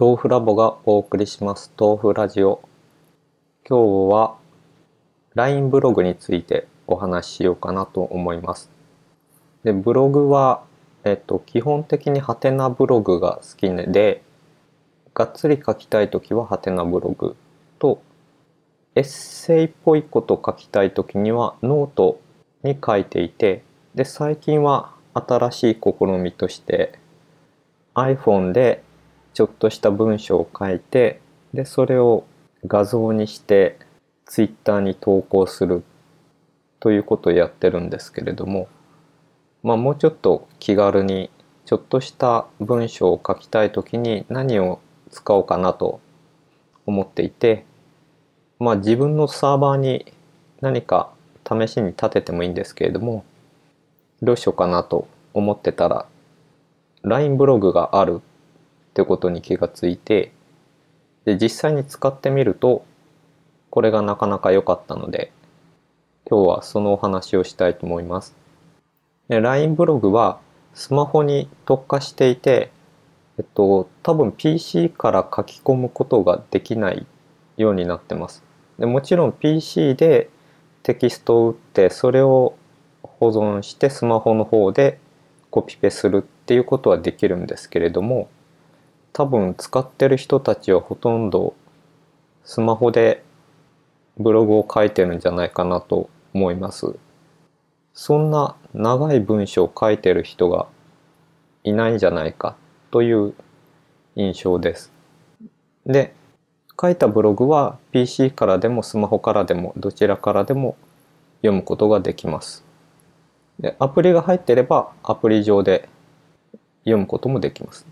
豆腐ラボがお送りします。豆腐ラジオ。今日は LINE ブログについてお話ししようかなと思います。でブログはえっと基本的にはてなブログが好きでがっつり書きたい時ははてなブログとエッセイっぽいこと書きたい時にはノートに書いていてで最近は新しい試みとして iPhone でちょっとした文章を書いてでそれを画像にしてツイッターに投稿するということをやってるんですけれどもまあもうちょっと気軽にちょっとした文章を書きたい時に何を使おうかなと思っていてまあ自分のサーバーに何か試しに立ててもいいんですけれどもどうしようかなと思ってたら LINE ブログがあるってことに気がついてで実際に使ってみるとこれがなかなか良かったので今日はそのお話をしたいと思います。LINE ブログはスマホに特化していて、えっと、多分 PC から書き込むことができないようになってます。でもちろん PC でテキストを打ってそれを保存してスマホの方でコピペするっていうことはできるんですけれども多分使ってる人たちはほとんどスマホでブログを書いてるんじゃないかなと思います。そんな長い文章を書いてる人がいないんじゃないかという印象です。で、書いたブログは PC からでもスマホからでもどちらからでも読むことができます。で、アプリが入ってればアプリ上で読むこともできます。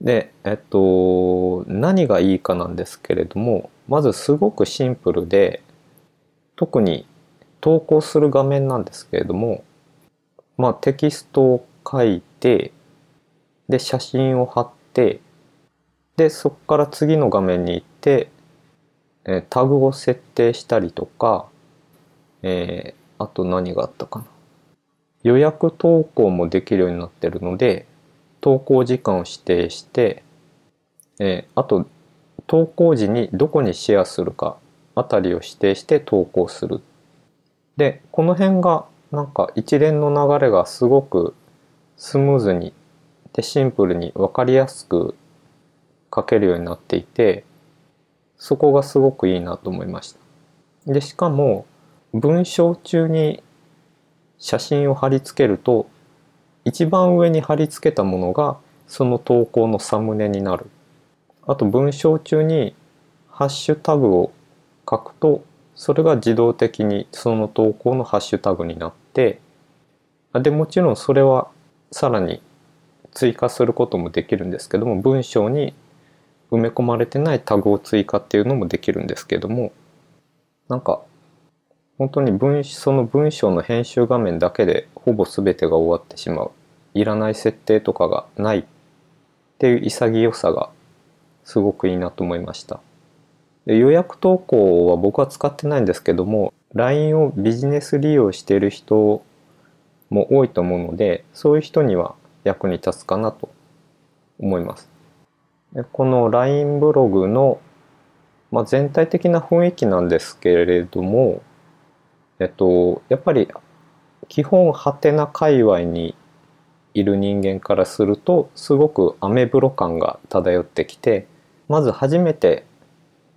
で、えっと、何がいいかなんですけれども、まずすごくシンプルで、特に投稿する画面なんですけれども、まあテキストを書いて、で、写真を貼って、で、そこから次の画面に行って、えタグを設定したりとか、えー、あと何があったかな。予約投稿もできるようになってるので、投稿時間を指定して、えー、あと投稿時にどこにシェアするかあたりを指定して投稿する。でこの辺がなんか一連の流れがすごくスムーズにでシンプルに分かりやすく書けるようになっていてそこがすごくいいなと思いました。でしかも文章中に写真を貼り付けると一番上に貼り付けたものがその投稿のサムネになる。あと文章中にハッシュタグを書くとそれが自動的にその投稿のハッシュタグになってでもちろんそれはさらに追加することもできるんですけども文章に埋め込まれてないタグを追加っていうのもできるんですけどもなんか本当に文その文章の編集画面だけでほぼ全てが終わってしまう。いらない設定とかがないっていう潔さがすごくいいなと思いました。で予約投稿は僕は使ってないんですけども LINE をビジネス利用している人も多いと思うのでそういう人には役に立つかなと思います。でこの LINE ブログの、まあ、全体的な雰囲気なんですけれどもえっと、やっぱり基本ハテナ界隈にいる人間からするとすごくアメブロ感が漂ってきてまず初めて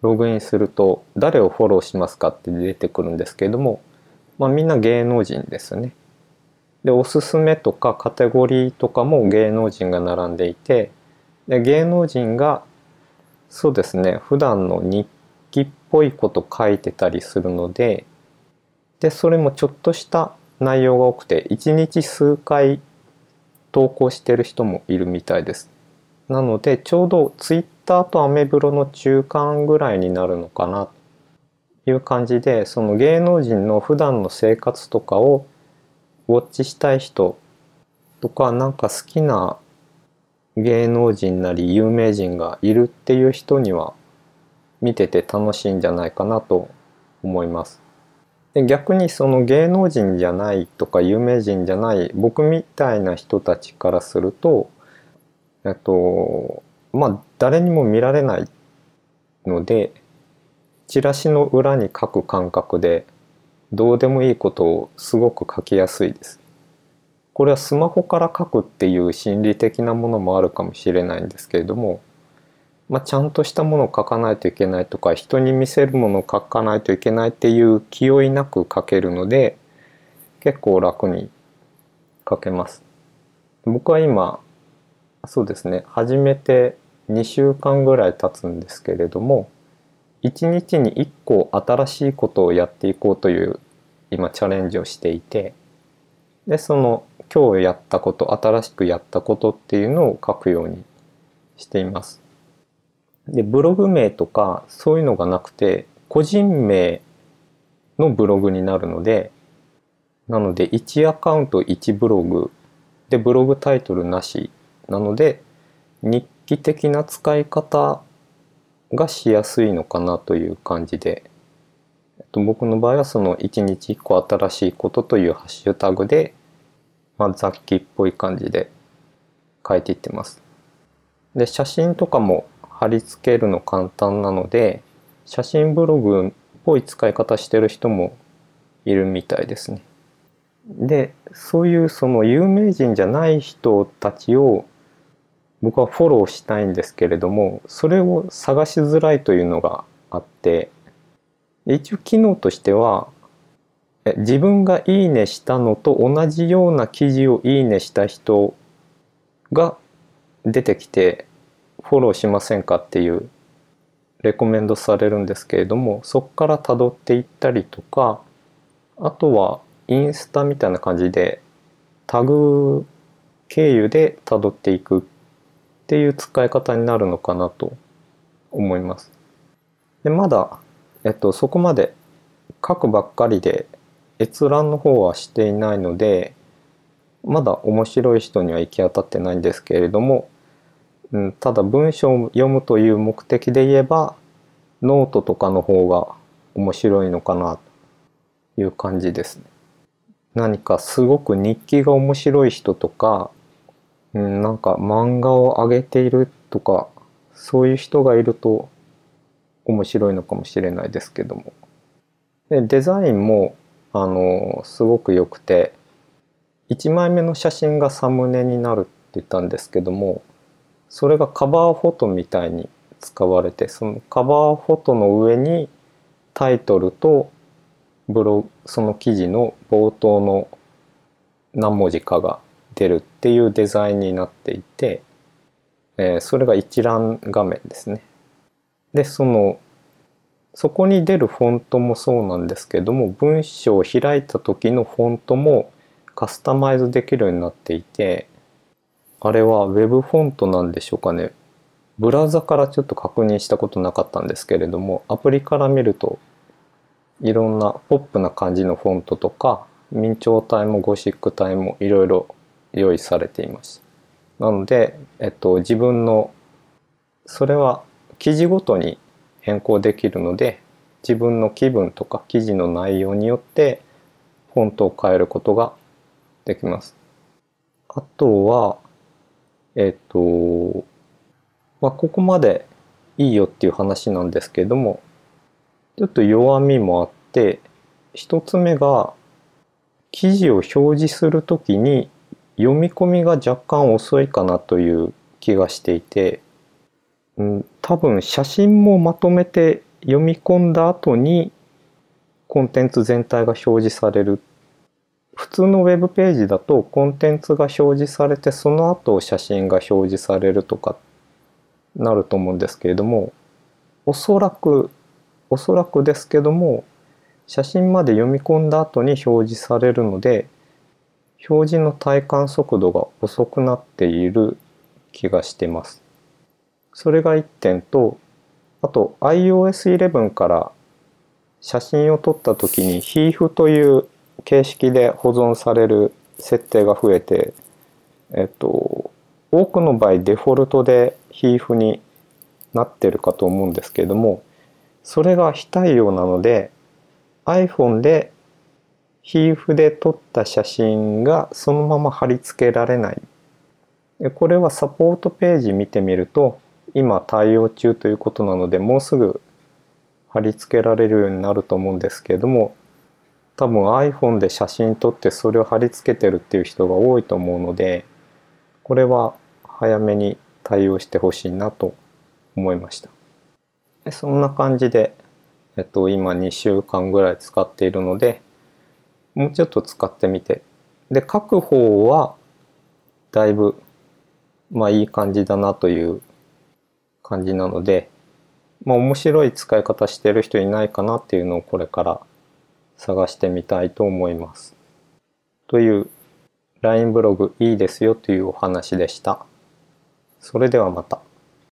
ログインすると誰をフォローしますかって出てくるんですけれども、まあ、みんな芸能人ですね。でおすすめとかカテゴリーとかも芸能人が並んでいてで芸能人がそうですね普段の日記っぽいこと書いてたりするのででそれもちょっとした内容が多くて1日数回投稿してる人もいるみたいです。なのでちょうどツイッターとアメブロの中間ぐらいになるのかなという感じでその芸能人の普段の生活とかをウォッチしたい人とかなんか好きな芸能人なり有名人がいるっていう人には見てて楽しいんじゃないかなと思います。で逆にその芸能人じゃないとか有名人じゃない僕みたいな人たちからするとえっとまあ誰にも見られないのでチラシの裏に書く感覚でどうでもいいことをすごく書きやすいです。これはスマホから書くっていう心理的なものもあるかもしれないんですけれども、まあ、ちゃんとしたものを書かないといけないとか人に見せるものを書かないといけないっていう気負いなく書けるので結構楽に書けます。僕は今そうですね始めて2週間ぐらい経つんですけれども1日に1個新しいことをやっていこうという今チャレンジをしていてでその今日やったこと新しくやったことっていうのを書くようにしています。でブログ名とかそういうのがなくて個人名のブログになるのでなので1アカウント1ブログでブログタイトルなしなので日記的な使い方がしやすいのかなという感じで、えっと、僕の場合はその1日1個新しいことというハッシュタグで、まあ、雑記っぽい感じで書いていってます。で写真とかも貼り付けるの簡単なので写真ブログっぽい使い方してる人もいるみたいですね。でそういうその有名人じゃない人たちを僕はフォローしたいんですけれどもそれを探しづらいというのがあって一応機能としては自分がいいねしたのと同じような記事をいいねした人が出てきてフォローしませんかっていうレコメンドされるんですけれどもそこからたどっていったりとかあとはインスタみたいな感じでタグ経由でたどっていくっていう使い方になるのかなと思います。でまだ、えっと、そこまで書くばっかりで閲覧の方はしていないのでまだ面白い人には行き当たってないんですけれども、うん、ただ文章を読むという目的で言えばノートとかの方が面白いのかなという感じですね。何かすごく日記が面白い人とかうん、なんか漫画を上げているとかそういう人がいると面白いのかもしれないですけどもでデザインもあのすごく良くて1枚目の写真がサムネになるって言ったんですけどもそれがカバーフォトみたいに使われてそのカバーフォトの上にタイトルとブロその記事の冒頭の何文字かが出るっていうデザインになっていて、えー、それが一覧画面ですね。でそのそこに出るフォントもそうなんですけども文章を開いた時のフォントもカスタマイズできるようになっていてあれは Web フォントなんでしょうかねブラウザからちょっと確認したことなかったんですけれどもアプリから見るといろんなポップな感じのフォントとか明朝体もゴシック体もいろいろ用意されています。なので、えっと、自分のそれは記事ごとに変更できるので自分の気分とか記事の内容によってフォントを変えることができます。あとは、えっと、まあ、ここまでいいよっていう話なんですけども、ちょっと弱みもあって、一つ目が記事を表示するときに読み込みが若干遅いかなという気がしていて、うん、多分写真もまとめて読み込んだ後にコンテンツ全体が表示される普通のウェブページだとコンテンツが表示されてその後写真が表示されるとかなると思うんですけれどもおそらくおそらくですけども写真まで読み込んだ後に表示されるので表示の体感速度が遅くなっている気がしてます。それが1点と、あと iOS11 から写真を撮った時に HEIF という形式で保存される設定が増えて、えっと、多くの場合デフォルトで HEIF になってるかと思うんですけれども、それが非対応なので iPhone で皮膚で撮った写真がそのまま貼り付けられない。これはサポートページ見てみると今対応中ということなのでもうすぐ貼り付けられるようになると思うんですけれども多分 iPhone で写真撮ってそれを貼り付けてるっていう人が多いと思うのでこれは早めに対応してほしいなと思いました。でそんな感じで、えっと、今2週間ぐらい使っているのでもうちょっと使ってみて。で書く方はだいぶまあいい感じだなという感じなのでまあ面白い使い方してる人いないかなっていうのをこれから探してみたいと思います。という LINE ブログいいですよというお話でした。それではまた。